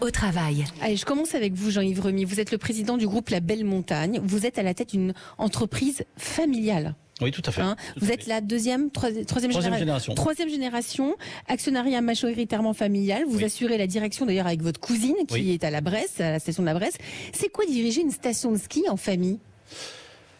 Au travail. Allez, je commence avec vous, Jean-Yves Remy. Vous êtes le président du groupe La Belle Montagne. Vous êtes à la tête d'une entreprise familiale. Oui, tout à fait. Hein Tout vous à êtes fait. la deuxième, troisième, troisième, Troisième généra- génération. Troisième génération, actionnariat majoritairement familial. Vous Oui. assurez la direction d'ailleurs avec votre cousine qui Oui. est à la Bresse, à la station de la Bresse. C'est quoi diriger une station de ski en famille?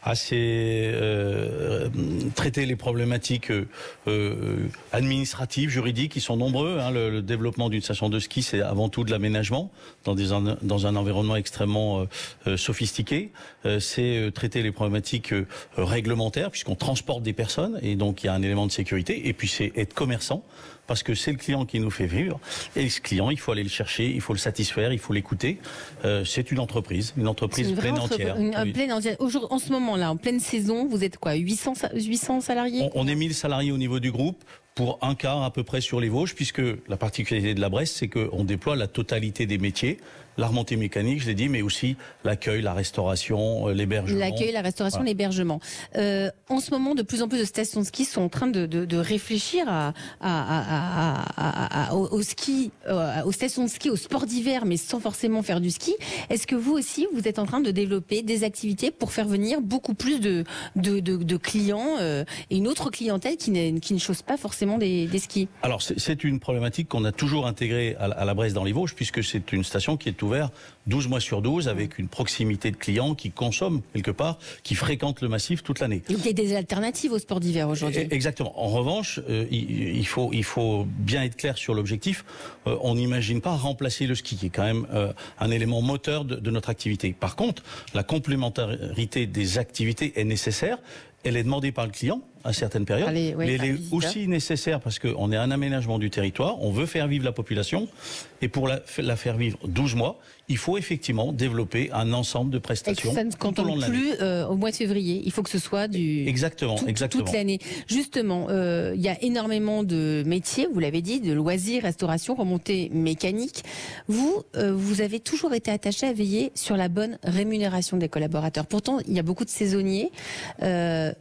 Ah, c'est euh, traiter les problématiques euh, euh, administratives, juridiques, qui sont nombreux. hein. Le, le développement d'une station de ski, c'est avant tout de l'aménagement dans, des dans un environnement extrêmement euh, euh, sophistiqué. Euh, c'est euh, traiter les problématiques euh, réglementaires, puisqu'on transporte des personnes, et donc il y a un élément de sécurité. Et puis c'est être commerçant, parce que c'est le client qui nous fait vivre. Et ce client, il faut aller le chercher, il faut le satisfaire, il faut l'écouter. Euh, c'est une entreprise, une entreprise une pleine entière. une- Oui. pleine entière. Aujourd'hui, en ce moment en pleine saison, vous êtes quoi 800, sa- 800 salariés On, on est 1000 salariés au niveau du groupe pour un quart à peu près sur les Vosges, puisque la particularité de la Bresse, c'est qu'on déploie la totalité des métiers, la remontée mécanique, je l'ai dit, mais aussi l'accueil, la restauration, euh, l'hébergement. L'accueil, la restauration, Voilà. l'hébergement. Euh, en ce moment, de plus en plus de stations de ski sont en train de, de, de réfléchir à, à, à, au, au ski, euh, aux stations de ski, au sport d'hiver, mais sans forcément faire du ski. Est-ce que vous aussi, vous êtes en train de développer des activités pour faire venir beaucoup plus de, de, de, de clients euh, et une autre clientèle qui, qui ne chose pas forcément des, des skis Alors c'est- une problématique qu'on a toujours intégrée à, la- à la Bresse dans les Vosges, puisque c'est une station qui est ouverte 12 mois sur 12, avec une proximité de clients qui consomment quelque part, qui fréquentent le massif toute l'année. Donc il y a des alternatives au sport d'hiver aujourd'hui. Eh, Exactement. En revanche, euh, il, il faut il faut bien être clair sur l'objectif. Euh, on n'imagine pas remplacer le ski, qui est quand même euh, un élément moteur de, de notre activité. Par contre, la complémentarité des activités est nécessaire. Elle est demandée par le client à certaines périodes, Allez, ouais, mais elle est aussi nécessaire parce qu'on est un aménagement du territoire, on veut faire vivre la population, et pour la, la faire vivre 12 mois, il faut effectivement développer un ensemble de Et prestations ça ne se tout au long contente de l'année. plus euh, au mois de février. Il faut que ce soit du Exactement, tout- exactement. toute l'année. Justement, euh, il y a énormément de métiers, vous l'avez dit, de loisirs, restauration, remontée mécanique. Vous, euh, vous avez toujours été attaché à veiller sur la bonne rémunération des collaborateurs. Pourtant, il y a beaucoup de saisonniers. Euh,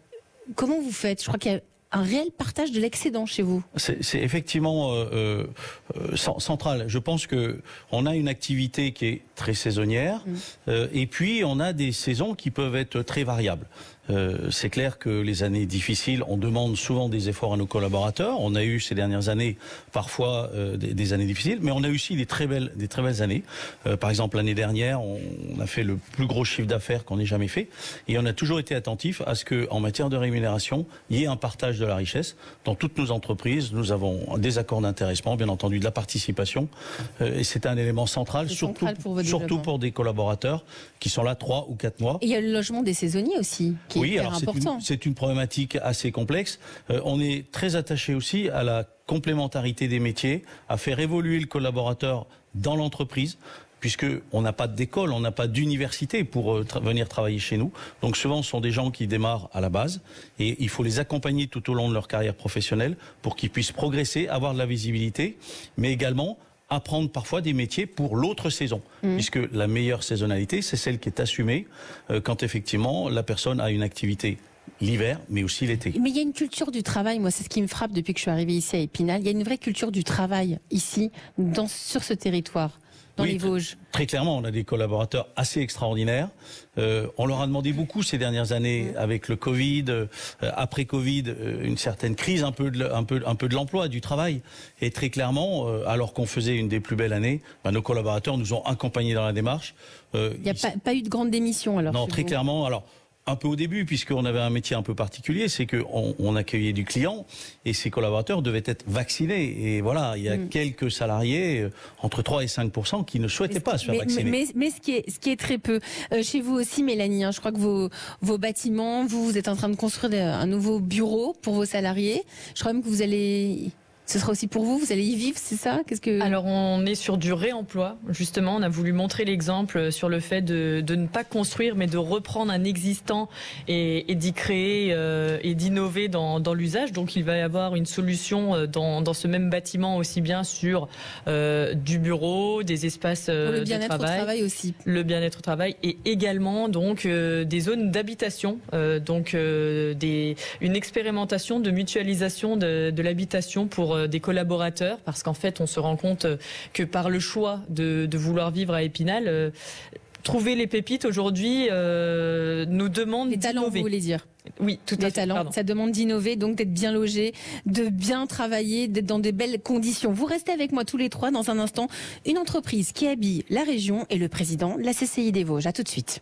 comment vous faites? Je crois qu'il y a un réel partage de l'excédent chez vous. C'est effectivement euh, euh, cen- central. Je pense que on a une activité qui est très saisonnière, Mm. euh, et puis on a des saisons qui peuvent être très variables. Euh, c'est clair que les années difficiles, on demande souvent des efforts à nos collaborateurs. On a eu ces dernières années parfois euh, des, des années difficiles, mais on a eu aussi des très belles, des très belles années. Euh, par exemple, l'année dernière, on, on a fait le plus gros chiffre d'affaires qu'on ait jamais fait, et on a toujours été attentif à ce que, en matière de rémunération, il y ait un partage de la richesse dans toutes nos entreprises. Nous avons des accords d'intéressement, bien entendu, de la participation, euh, et c'est un élément central, surtout, central pour surtout pour des collaborateurs qui sont là trois ou quatre mois. Et il y a le logement des saisonniers aussi, qui Oui, alors c'est important. une, c'est une problématique assez complexe. Euh, on est très attaché aussi à la complémentarité des métiers, à faire évoluer le collaborateur dans l'entreprise puisque on n'a pas d'école, on n'a pas d'université pour euh, tra- venir travailler chez nous. Donc souvent, ce sont des gens qui démarrent à la base et il faut les accompagner tout au long de leur carrière professionnelle pour qu'ils puissent progresser, avoir de la visibilité, mais également apprendre parfois des métiers pour l'autre saison, puisque la meilleure saisonnalité, c'est celle qui est assumée euh, quand effectivement la personne a une activité l'hiver, mais aussi l'été. Mais il y a une culture du travail, moi c'est ce qui me frappe depuis que je suis arrivée ici à Épinal. Il y a une vraie culture du travail ici, dans, sur ce territoire, dans Oui, les Vosges. Très clairement, on a des collaborateurs assez extraordinaires. Euh, on leur a demandé beaucoup ces dernières années avec le Covid, euh, après Covid, euh, une certaine crise un peu de, un peu, un peu de l'emploi, du travail. Et très clairement, euh, alors qu'on faisait une des plus belles années, bah, nos collaborateurs nous ont accompagnés dans la démarche. Il n'y a ils- pas, pas eu de grande démission alors non, très vous clairement. Alors, un peu au début, puisqu'on avait un métier un peu particulier, c'est qu'on on accueillait du client et ses collaborateurs devaient être vaccinés. Et voilà, il y a quelques salariés, euh, entre 3 et 5 qui ne souhaitaient pas se faire mais, vacciner. mais, mais ce, qui est, ce qui est très peu. Euh, chez vous aussi, Mélanie, hein, je crois que vos, vos bâtiments, vous, vous êtes en train de construire un nouveau bureau pour vos salariés. Je crois même que vous allez... Ce sera aussi pour vous, vous allez y vivre, c'est ça? Qu'est-ce que Alors on est sur du réemploi. Justement, on a voulu montrer l'exemple sur le fait de, de ne pas construire, mais de reprendre un existant et, et d'y créer euh, et d'innover dans, dans l'usage. Donc il va y avoir une solution euh, dans, dans ce même bâtiment aussi bien sur euh, du bureau, des espaces euh, le de bien-être au travail travail aussi. le bien-être au travail et également donc euh, des zones d'habitation, euh, donc euh, des, une expérimentation de mutualisation de, de l'habitation pour pour des collaborateurs, parce qu'en fait, on se rend compte que par le choix de, de vouloir vivre à Épinal, trouver les pépites aujourd'hui euh, nous demande les talents, vous voulez dire oui, tout les à talents. Ça demande d'innover, donc d'être bien logé, de bien travailler, d'être dans des belles conditions. Vous restez avec moi tous les trois dans un instant. Une entreprise qui habille la région et le président de la CCI des Vosges. À tout de suite.